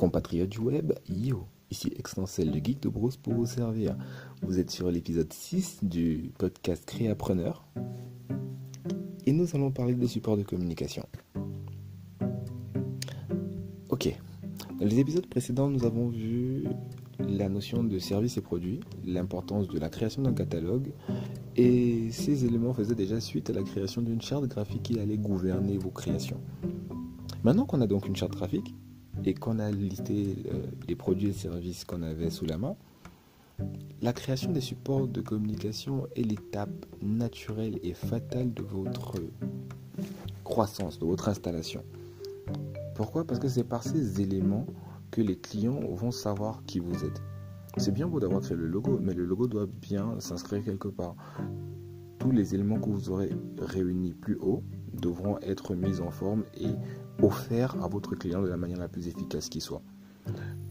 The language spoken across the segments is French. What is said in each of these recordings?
compatriotes du web, yo, ici Extensel, le geek de Bruce pour vous servir. Vous êtes sur l'épisode 6 du podcast Créapreneur et nous allons parler des supports de communication. Ok, dans les épisodes précédents, nous avons vu la notion de service et produit, l'importance de la création d'un catalogue, et ces éléments faisaient déjà suite à la création d'une charte graphique qui allait gouverner vos créations. Maintenant qu'on a donc une charte graphique, et qu'on a listé euh, les produits et services qu'on avait sous la main, la création des supports de communication est l'étape naturelle et fatale de votre croissance, de votre installation. Pourquoi? Parce que c'est par ces éléments que les clients vont savoir qui vous êtes. C'est bien beau d'avoir créé le logo, mais le logo doit bien s'inscrire quelque part. Tous les éléments que vous aurez réunis plus haut devront être mis en forme et offert à votre client de la manière la plus efficace qui soit.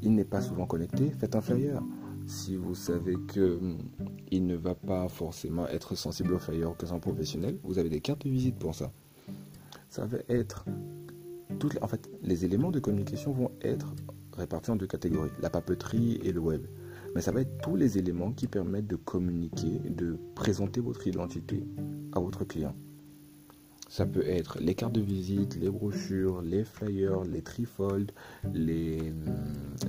Il n'est pas souvent connecté, faites un flyer. Si vous savez que hum, il ne va pas forcément être sensible au flyer que un professionnel, vous avez des cartes de visite pour ça. Ça va être toutes en fait, les éléments de communication vont être répartis en deux catégories, la papeterie et le web. Mais ça va être tous les éléments qui permettent de communiquer, de présenter votre identité à votre client. Ça peut être les cartes de visite, les brochures, les flyers, les trifolds, les,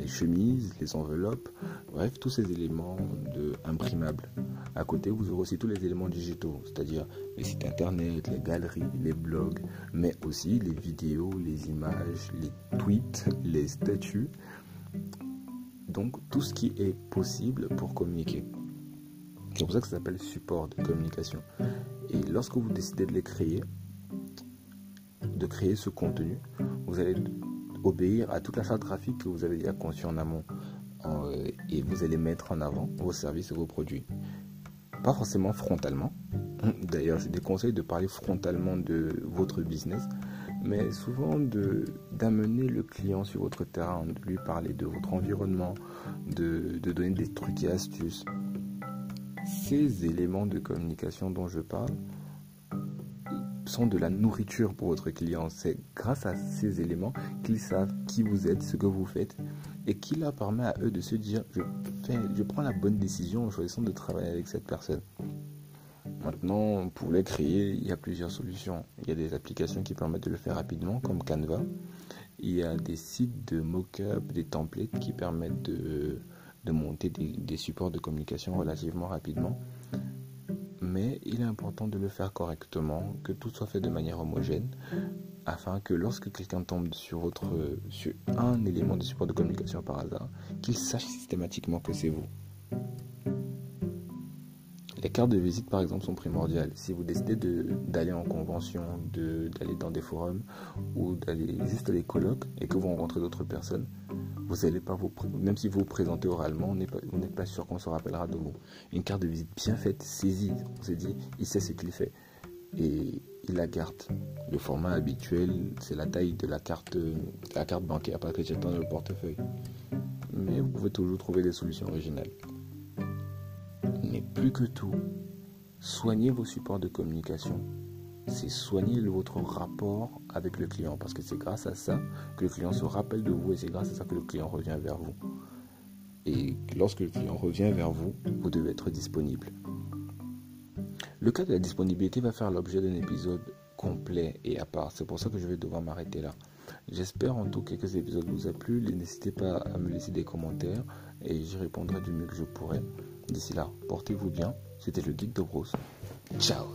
chemises, les enveloppes, bref, tous ces éléments de imprimables. À côté, vous aurez aussi tous les éléments digitaux, c'est-à-dire les sites internet, les galeries, les blogs, mais aussi les vidéos, les images, les tweets, les statuts. Donc tout ce qui est possible pour communiquer. C'est pour ça que ça s'appelle support de communication. Et lorsque vous décidez de les créer, de créer ce contenu, vous allez obéir à toute la charte graphique que vous avez déjà conçue en amont euh, et vous allez mettre en avant vos services et vos produits. Pas forcément frontalement. D'ailleurs, je déconseille de parler frontalement de votre business, mais souvent d'amener le client sur votre terrain, de lui parler de votre environnement, de, donner des trucs et astuces. Ces éléments de communication dont je parle, sont de la nourriture pour votre client. C'est grâce à ces éléments qu'ils savent qui vous êtes, ce que vous faites, et qui leur permet à eux de se dire je prends la bonne décision en choisissant de travailler avec cette personne. Maintenant, pour les créer, il y a plusieurs solutions. Il y a des applications qui permettent de le faire rapidement, comme Canva. Il y a des sites de mock-up, des templates qui permettent de, de monter des, des supports de communication relativement rapidement mais il est important de le faire correctement, que tout soit fait de manière homogène, afin que lorsque quelqu'un tombe sur, votre, sur un élément de support de communication par hasard, qu'il sache systématiquement que c'est vous. Les cartes de visite, par exemple, sont primordiales. Si vous décidez d'aller en convention, d'aller dans des forums ou d'aller juste à des colloques et que vous rencontrez d'autres personnes, vous allez pas vous, même si vous vous présentez oralement, vous n'êtes pas sûr qu'on se rappellera de vous. Une carte de visite bien faite, saisie, on s'est dit, il sait ce qu'il fait et il la garde. Le format habituel, c'est la taille de la carte, la carte bancaire, pas que j'ai dans le portefeuille. Mais vous pouvez toujours trouver des solutions originales. Plus que tout, soignez vos supports de communication c'est soigner votre rapport avec le client parce que c'est grâce à ça que le client se rappelle de vous et c'est grâce à ça que le client revient vers vous. Et lorsque le client revient vers vous, vous devez être disponible. Le cas de la disponibilité va faire l'objet d'un épisode complet et à part. C'est pour ça que je vais devoir m'arrêter là. J'espère en tout cas que cet vous a plu. N'hésitez pas à me laisser des commentaires et j'y répondrai du mieux que je pourrai. D'ici là, portez-vous bien. C'était le Geek de Bruce. Ciao